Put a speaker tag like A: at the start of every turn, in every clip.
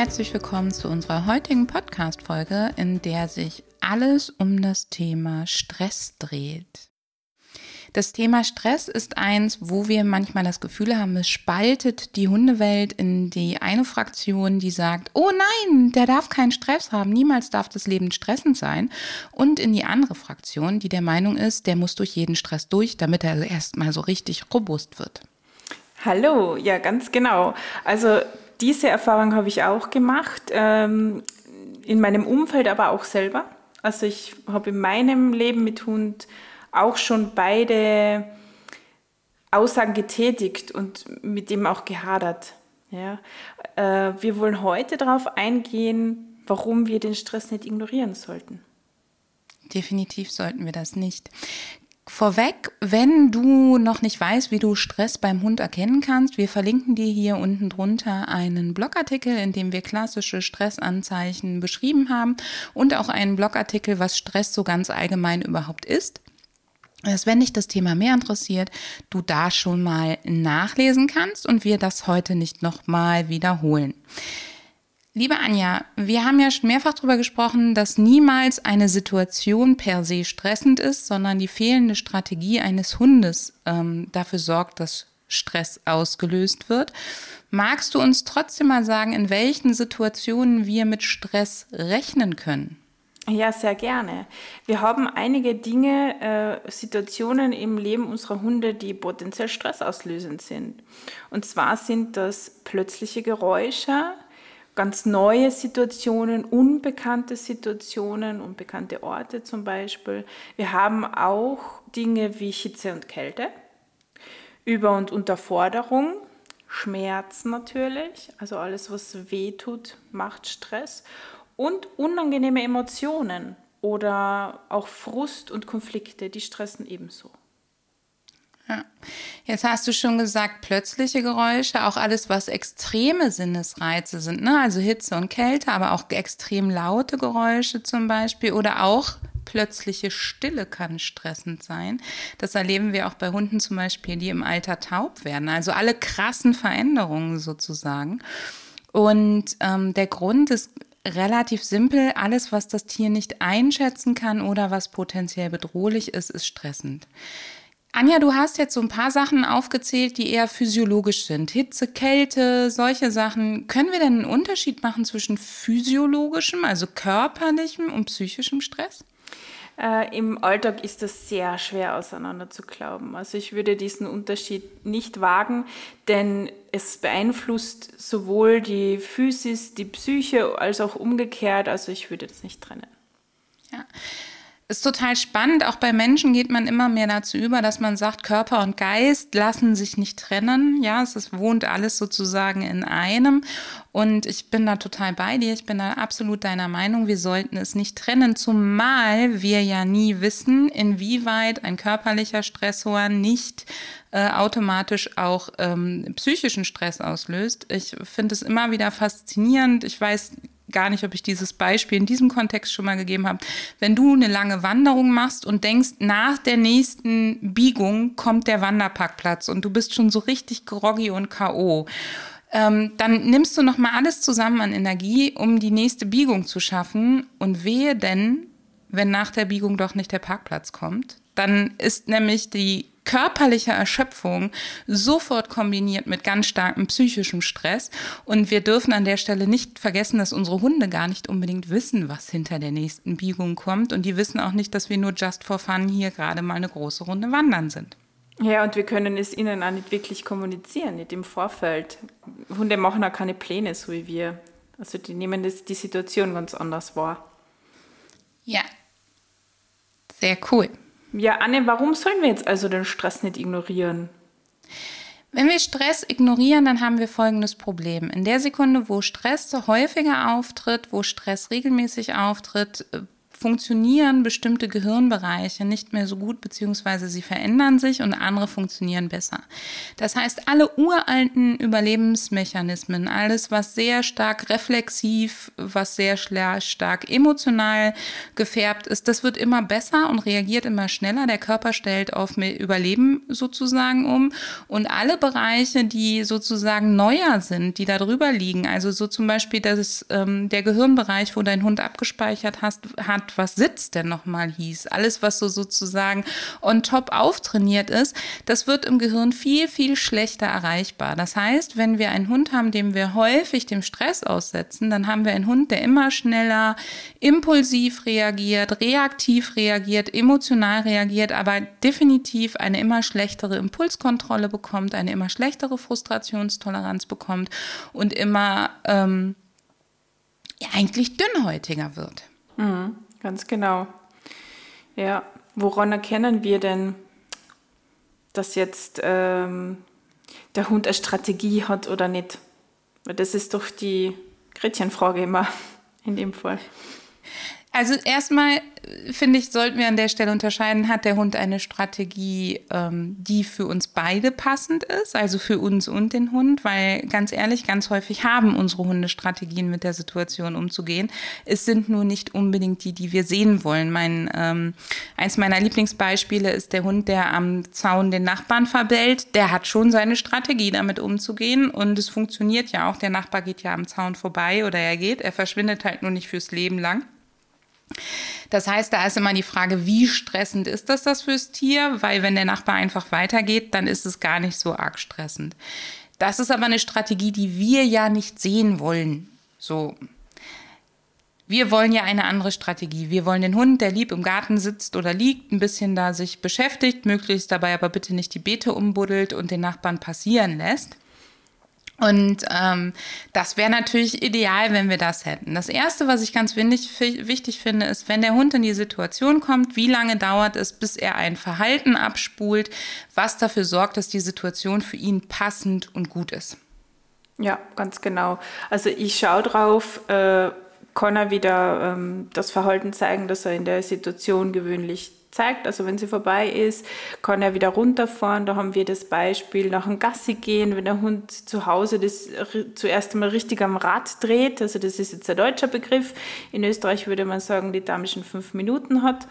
A: Herzlich willkommen zu unserer heutigen Podcast-Folge, in der sich alles um das Thema Stress dreht. Das Thema Stress ist eins, wo wir manchmal das Gefühl haben, es spaltet die Hundewelt in die eine Fraktion, die sagt, oh nein, der darf keinen Stress haben, niemals darf das Leben stressend sein. Und in die andere Fraktion, die der Meinung ist, der muss durch jeden Stress durch, damit er erstmal so richtig robust wird.
B: Hallo, ja, ganz genau. Also diese Erfahrung habe ich auch gemacht, ähm, in meinem Umfeld, aber auch selber. Also ich habe in meinem Leben mit Hund auch schon beide Aussagen getätigt und mit dem auch gehadert. Ja. Äh, wir wollen heute darauf eingehen, warum wir den Stress nicht ignorieren sollten.
A: Definitiv sollten wir das nicht. Vorweg, wenn du noch nicht weißt, wie du Stress beim Hund erkennen kannst, wir verlinken dir hier unten drunter einen Blogartikel, in dem wir klassische Stressanzeichen beschrieben haben und auch einen Blogartikel, was Stress so ganz allgemein überhaupt ist. Dass wenn dich das Thema mehr interessiert, du da schon mal nachlesen kannst und wir das heute nicht nochmal wiederholen. Liebe Anja, wir haben ja schon mehrfach darüber gesprochen, dass niemals eine Situation per se stressend ist, sondern die fehlende Strategie eines Hundes ähm, dafür sorgt, dass Stress ausgelöst wird. Magst du uns trotzdem mal sagen, in welchen Situationen wir mit Stress rechnen können?
B: Ja, sehr gerne. Wir haben einige Dinge, äh, Situationen im Leben unserer Hunde, die potenziell stressauslösend sind. Und zwar sind das plötzliche Geräusche, ganz neue Situationen, unbekannte Situationen, unbekannte Orte zum Beispiel. Wir haben auch Dinge wie Hitze und Kälte, Über- und Unterforderung, Schmerz natürlich, also alles, was weh tut, macht Stress und unangenehme Emotionen oder auch Frust und Konflikte, die stressen ebenso.
A: Jetzt hast du schon gesagt, plötzliche Geräusche, auch alles, was extreme Sinnesreize sind, ne? also Hitze und Kälte, aber auch extrem laute Geräusche zum Beispiel oder auch plötzliche Stille kann stressend sein. Das erleben wir auch bei Hunden zum Beispiel, die im Alter taub werden. Also alle krassen Veränderungen sozusagen. Und ähm, der Grund ist relativ simpel. Alles, was das Tier nicht einschätzen kann oder was potenziell bedrohlich ist, ist stressend. Anja, du hast jetzt so ein paar Sachen aufgezählt, die eher physiologisch sind. Hitze, Kälte, solche Sachen. Können wir denn einen Unterschied machen zwischen physiologischem, also körperlichem und psychischem Stress?
B: Äh, Im Alltag ist das sehr schwer auseinander zu glauben. Also ich würde diesen Unterschied nicht wagen, denn es beeinflusst sowohl die Physis, die Psyche als auch umgekehrt. Also ich würde das nicht trennen.
A: Ja ist total spannend. Auch bei Menschen geht man immer mehr dazu über, dass man sagt, Körper und Geist lassen sich nicht trennen. Ja, es ist, wohnt alles sozusagen in einem. Und ich bin da total bei dir. Ich bin da absolut deiner Meinung. Wir sollten es nicht trennen, zumal wir ja nie wissen, inwieweit ein körperlicher Stressor nicht äh, automatisch auch ähm, psychischen Stress auslöst. Ich finde es immer wieder faszinierend. Ich weiß gar nicht, ob ich dieses Beispiel in diesem Kontext schon mal gegeben habe. Wenn du eine lange Wanderung machst und denkst, nach der nächsten Biegung kommt der Wanderparkplatz und du bist schon so richtig groggy und K.O., ähm, dann nimmst du nochmal alles zusammen an Energie, um die nächste Biegung zu schaffen. Und wehe denn, wenn nach der Biegung doch nicht der Parkplatz kommt, dann ist nämlich die körperliche Erschöpfung sofort kombiniert mit ganz starkem psychischem Stress. Und wir dürfen an der Stelle nicht vergessen, dass unsere Hunde gar nicht unbedingt wissen, was hinter der nächsten Biegung kommt. Und die wissen auch nicht, dass wir nur just for fun hier gerade mal eine große Runde wandern sind.
B: Ja, und wir können es ihnen auch nicht wirklich kommunizieren, nicht im Vorfeld. Hunde machen auch keine Pläne, so wie wir. Also die nehmen das, die Situation ganz anders wahr.
A: Ja, sehr cool.
B: Ja, Anne, warum sollen wir jetzt also den Stress nicht ignorieren?
A: Wenn wir Stress ignorieren, dann haben wir folgendes Problem. In der Sekunde, wo Stress häufiger auftritt, wo Stress regelmäßig auftritt, funktionieren bestimmte Gehirnbereiche nicht mehr so gut, beziehungsweise sie verändern sich und andere funktionieren besser. Das heißt, alle uralten Überlebensmechanismen, alles, was sehr stark reflexiv, was sehr stark emotional gefärbt ist, das wird immer besser und reagiert immer schneller. Der Körper stellt auf Überleben sozusagen um. Und alle Bereiche, die sozusagen neuer sind, die da drüber liegen, also so zum Beispiel das, ähm, der Gehirnbereich, wo dein Hund abgespeichert hast, hat, was Sitz denn nochmal hieß, alles, was so sozusagen on top auftrainiert ist, das wird im Gehirn viel, viel schlechter erreichbar. Das heißt, wenn wir einen Hund haben, dem wir häufig dem Stress aussetzen, dann haben wir einen Hund, der immer schneller impulsiv reagiert, reaktiv reagiert, emotional reagiert, aber definitiv eine immer schlechtere Impulskontrolle bekommt, eine immer schlechtere Frustrationstoleranz bekommt und immer ähm, ja, eigentlich dünnhäutiger wird.
B: Mhm, ganz genau. Ja, woran erkennen wir denn, dass jetzt ähm, der Hund eine Strategie hat oder nicht? Das ist doch die Gretchenfrage immer in dem Fall.
A: Also erstmal äh, finde ich, sollten wir an der Stelle unterscheiden, hat der Hund eine Strategie, ähm, die für uns beide passend ist, also für uns und den Hund, weil ganz ehrlich, ganz häufig haben unsere Hunde Strategien, mit der Situation umzugehen. Es sind nur nicht unbedingt die, die wir sehen wollen. Mein, ähm, eins meiner Lieblingsbeispiele ist der Hund, der am Zaun den Nachbarn verbellt. Der hat schon seine Strategie, damit umzugehen und es funktioniert ja auch. Der Nachbar geht ja am Zaun vorbei oder er geht, er verschwindet halt nur nicht fürs Leben lang. Das heißt, da ist immer die Frage, wie stressend ist das das fürs Tier? Weil wenn der Nachbar einfach weitergeht, dann ist es gar nicht so arg stressend. Das ist aber eine Strategie, die wir ja nicht sehen wollen. So. Wir wollen ja eine andere Strategie. Wir wollen den Hund, der lieb im Garten sitzt oder liegt, ein bisschen da sich beschäftigt, möglichst dabei aber bitte nicht die Beete umbuddelt und den Nachbarn passieren lässt. Und ähm, das wäre natürlich ideal, wenn wir das hätten. Das Erste, was ich ganz wichtig, wichtig finde, ist, wenn der Hund in die Situation kommt, wie lange dauert es, bis er ein Verhalten abspult, was dafür sorgt, dass die Situation für ihn passend und gut ist.
B: Ja, ganz genau. Also ich schaue drauf, äh, kann er wieder ähm, das Verhalten zeigen, das er in der Situation gewöhnlich zeigt. Also wenn sie vorbei ist, kann er wieder runterfahren. Da haben wir das Beispiel nach dem Gassi gehen, wenn der Hund zu Hause das zuerst einmal richtig am Rad dreht. Also das ist jetzt ein deutscher Begriff. In Österreich würde man sagen, die damischen fünf Minuten hat.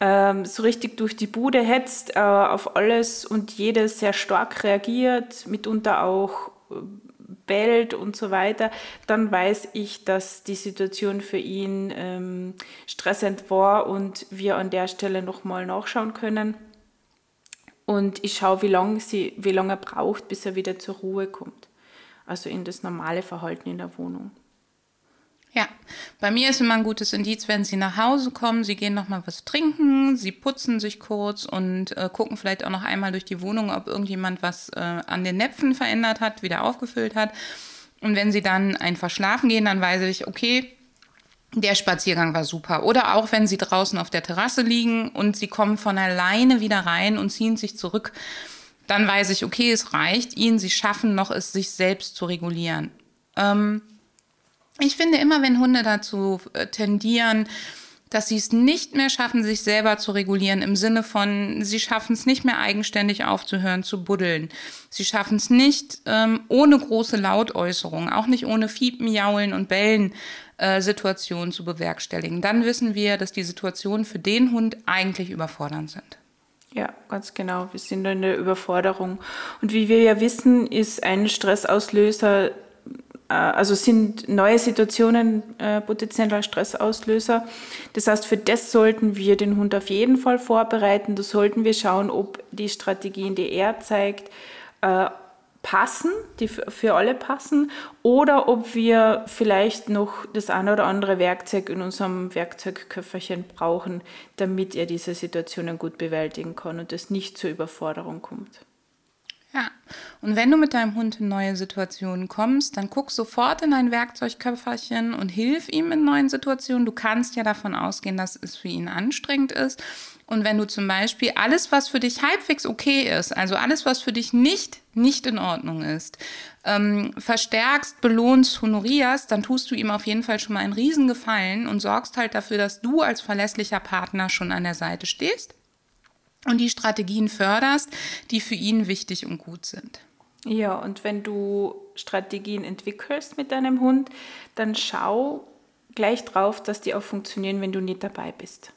B: Ähm, so richtig durch die Bude hetzt, äh, auf alles und jedes sehr stark reagiert, mitunter auch äh, bellt und so weiter, dann weiß ich, dass die Situation für ihn ähm, stressend war und wir an der Stelle nochmal nachschauen können. Und ich schaue, wie lange lang er braucht, bis er wieder zur Ruhe kommt. Also in das normale Verhalten in der Wohnung.
A: Ja, bei mir ist immer ein gutes Indiz, wenn Sie nach Hause kommen, Sie gehen noch mal was trinken, Sie putzen sich kurz und äh, gucken vielleicht auch noch einmal durch die Wohnung, ob irgendjemand was äh, an den Näpfen verändert hat, wieder aufgefüllt hat. Und wenn Sie dann einfach schlafen gehen, dann weiß ich, okay, der Spaziergang war super. Oder auch wenn Sie draußen auf der Terrasse liegen und Sie kommen von alleine wieder rein und ziehen sich zurück, dann weiß ich, okay, es reicht Ihnen, Sie schaffen noch es, sich selbst zu regulieren. Ähm, ich finde immer, wenn Hunde dazu äh, tendieren, dass sie es nicht mehr schaffen, sich selber zu regulieren, im Sinne von, sie schaffen es nicht mehr eigenständig aufzuhören, zu buddeln. Sie schaffen es nicht ähm, ohne große Lautäußerungen, auch nicht ohne Fiepen, Jaulen und Bellen äh, Situationen zu bewerkstelligen. Dann wissen wir, dass die Situationen für den Hund eigentlich überfordernd sind.
B: Ja, ganz genau. Wir sind in der Überforderung. Und wie wir ja wissen, ist ein Stressauslöser also sind neue Situationen äh, potenzieller Stressauslöser. Das heißt, für das sollten wir den Hund auf jeden Fall vorbereiten. Da sollten wir schauen, ob die Strategien, die er zeigt, äh, passen, die für alle passen, oder ob wir vielleicht noch das eine oder andere Werkzeug in unserem Werkzeugköfferchen brauchen, damit er diese Situationen gut bewältigen kann und es nicht zur Überforderung kommt.
A: Ja, und wenn du mit deinem Hund in neue Situationen kommst, dann guck sofort in dein Werkzeugköfferchen und hilf ihm in neuen Situationen. Du kannst ja davon ausgehen, dass es für ihn anstrengend ist. Und wenn du zum Beispiel alles, was für dich halbwegs okay ist, also alles, was für dich nicht, nicht in Ordnung ist, ähm, verstärkst, belohnst, honorierst, dann tust du ihm auf jeden Fall schon mal einen Riesengefallen und sorgst halt dafür, dass du als verlässlicher Partner schon an der Seite stehst und die Strategien förderst, die für ihn wichtig und gut sind.
B: Ja, und wenn du Strategien entwickelst mit deinem Hund, dann schau gleich drauf, dass die auch funktionieren, wenn du nicht dabei bist.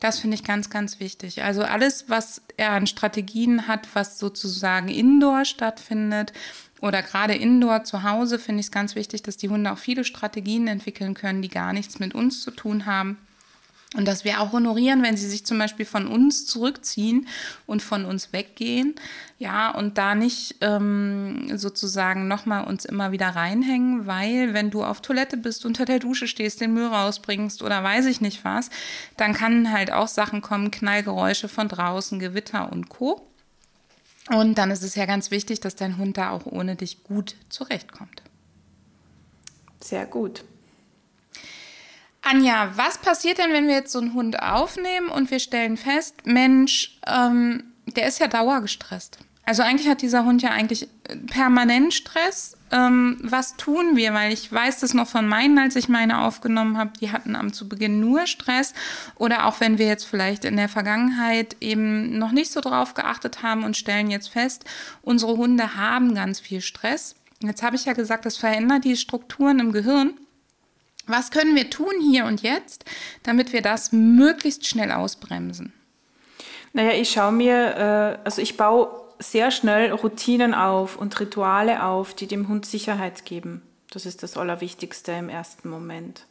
A: Das finde ich ganz, ganz wichtig. Also alles, was er an Strategien hat, was sozusagen indoor stattfindet oder gerade indoor zu Hause, finde ich es ganz wichtig, dass die Hunde auch viele Strategien entwickeln können, die gar nichts mit uns zu tun haben. Und dass wir auch honorieren, wenn sie sich zum Beispiel von uns zurückziehen und von uns weggehen, ja, und da nicht ähm, sozusagen nochmal uns immer wieder reinhängen, weil wenn du auf Toilette bist, unter der Dusche stehst, den Müll rausbringst oder weiß ich nicht was, dann kann halt auch Sachen kommen, Knallgeräusche von draußen, Gewitter und Co. Und dann ist es ja ganz wichtig, dass dein Hund da auch ohne dich gut zurechtkommt.
B: Sehr gut.
A: Anja, was passiert denn, wenn wir jetzt so einen Hund aufnehmen und wir stellen fest, Mensch, ähm, der ist ja dauergestresst. Also eigentlich hat dieser Hund ja eigentlich permanent Stress. Ähm, was tun wir? Weil ich weiß das noch von meinen, als ich meine aufgenommen habe, die hatten am zu Beginn nur Stress. Oder auch wenn wir jetzt vielleicht in der Vergangenheit eben noch nicht so drauf geachtet haben und stellen jetzt fest, unsere Hunde haben ganz viel Stress. Jetzt habe ich ja gesagt, das verändert die Strukturen im Gehirn. Was können wir tun hier und jetzt, damit wir das möglichst schnell ausbremsen?
B: Naja, ich schaue mir, äh, also ich baue sehr schnell Routinen auf und Rituale auf, die dem Hund Sicherheit geben. Das ist das Allerwichtigste im ersten Moment.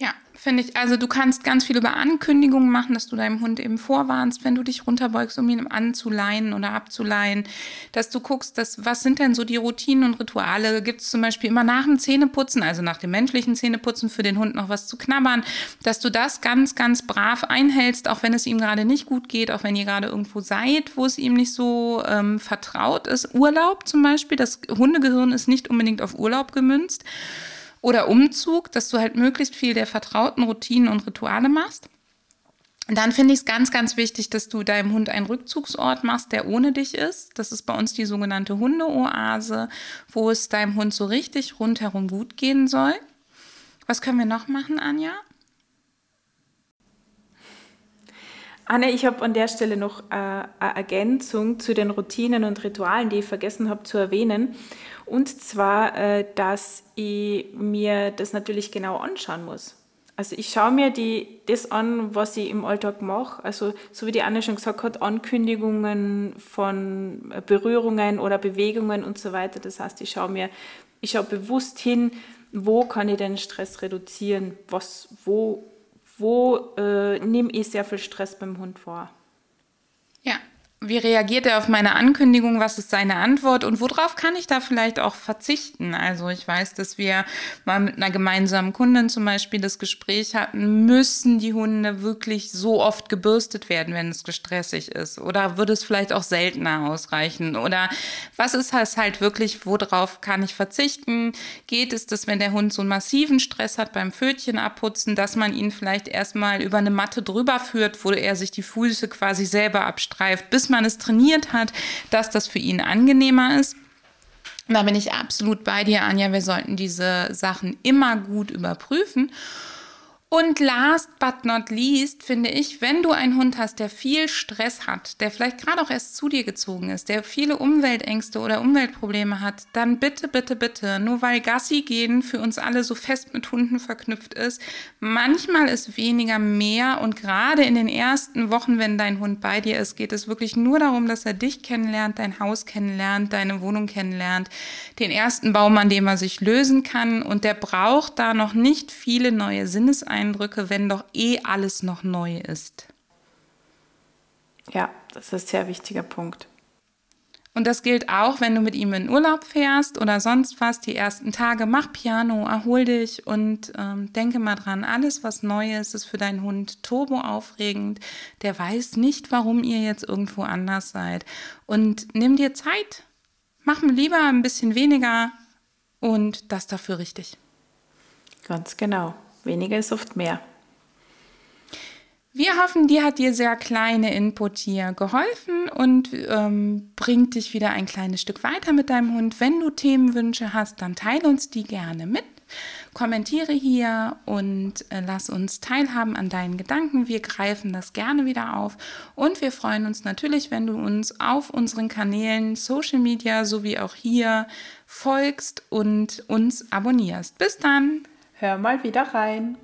A: Ja, finde ich. Also du kannst ganz viel über Ankündigungen machen, dass du deinem Hund eben vorwarnst, wenn du dich runterbeugst, um ihn anzuleihen oder abzuleihen. Dass du guckst, dass, was sind denn so die Routinen und Rituale? Gibt es zum Beispiel immer nach dem Zähneputzen, also nach dem menschlichen Zähneputzen für den Hund noch was zu knabbern, dass du das ganz, ganz brav einhältst, auch wenn es ihm gerade nicht gut geht, auch wenn ihr gerade irgendwo seid, wo es ihm nicht so ähm, vertraut ist. Urlaub zum Beispiel, das Hundegehirn ist nicht unbedingt auf Urlaub gemünzt oder Umzug, dass du halt möglichst viel der vertrauten Routinen und Rituale machst. Und dann finde ich es ganz, ganz wichtig, dass du deinem Hund einen Rückzugsort machst, der ohne dich ist. Das ist bei uns die sogenannte Hundeoase, wo es deinem Hund so richtig rundherum gut gehen soll. Was können wir noch machen, Anja?
B: Anne, ich habe an der Stelle noch äh, eine Ergänzung zu den Routinen und Ritualen, die ich vergessen habe zu erwähnen. Und zwar, äh, dass ich mir das natürlich genau anschauen muss. Also ich schaue mir die, das an, was ich im Alltag mache. Also so wie die Anne schon gesagt hat, Ankündigungen von Berührungen oder Bewegungen und so weiter. Das heißt, ich schaue mir, ich schaue bewusst hin, wo kann ich den Stress reduzieren, was, wo, wo äh, nehme ich sehr viel Stress beim Hund vor.
A: Ja, wie reagiert er auf meine Ankündigung? Was ist seine Antwort? Und worauf kann ich da vielleicht auch verzichten? Also ich weiß, dass wir mal mit einer gemeinsamen Kundin zum Beispiel das Gespräch hatten, müssen die Hunde wirklich so oft gebürstet werden, wenn es gestressig ist? Oder würde es vielleicht auch seltener ausreichen? Oder was ist es halt wirklich, worauf kann ich verzichten? Geht es, dass wenn der Hund so einen massiven Stress hat beim Pfötchen abputzen, dass man ihn vielleicht erstmal über eine Matte drüber führt, wo er sich die Füße quasi selber abstreift, man es trainiert hat, dass das für ihn angenehmer ist. Da bin ich absolut bei dir, Anja. Wir sollten diese Sachen immer gut überprüfen. Und last but not least finde ich, wenn du einen Hund hast, der viel Stress hat, der vielleicht gerade auch erst zu dir gezogen ist, der viele Umweltängste oder Umweltprobleme hat, dann bitte, bitte, bitte, nur weil Gassi gehen für uns alle so fest mit Hunden verknüpft ist, manchmal ist weniger mehr und gerade in den ersten Wochen, wenn dein Hund bei dir ist, geht es wirklich nur darum, dass er dich kennenlernt, dein Haus kennenlernt, deine Wohnung kennenlernt, den ersten Baum, an dem er sich lösen kann. Und der braucht da noch nicht viele neue Sinneseinstellungen Eindrücke, wenn doch eh alles noch neu ist.
B: Ja, das ist ein sehr wichtiger Punkt.
A: Und das gilt auch, wenn du mit ihm in Urlaub fährst oder sonst was. Die ersten Tage mach Piano, erhol dich und ähm, denke mal dran, alles was neu ist, ist für deinen Hund turbo aufregend. Der weiß nicht, warum ihr jetzt irgendwo anders seid. Und nimm dir Zeit. Mach mir lieber ein bisschen weniger und das dafür richtig.
B: Ganz genau. Weniger ist oft mehr.
A: Wir hoffen, dir hat dir sehr kleine Input hier geholfen und ähm, bringt dich wieder ein kleines Stück weiter mit deinem Hund. Wenn du Themenwünsche hast, dann teile uns die gerne mit. Kommentiere hier und äh, lass uns teilhaben an deinen Gedanken. Wir greifen das gerne wieder auf und wir freuen uns natürlich, wenn du uns auf unseren Kanälen Social Media sowie auch hier folgst und uns abonnierst. Bis dann!
B: Hör mal wieder rein!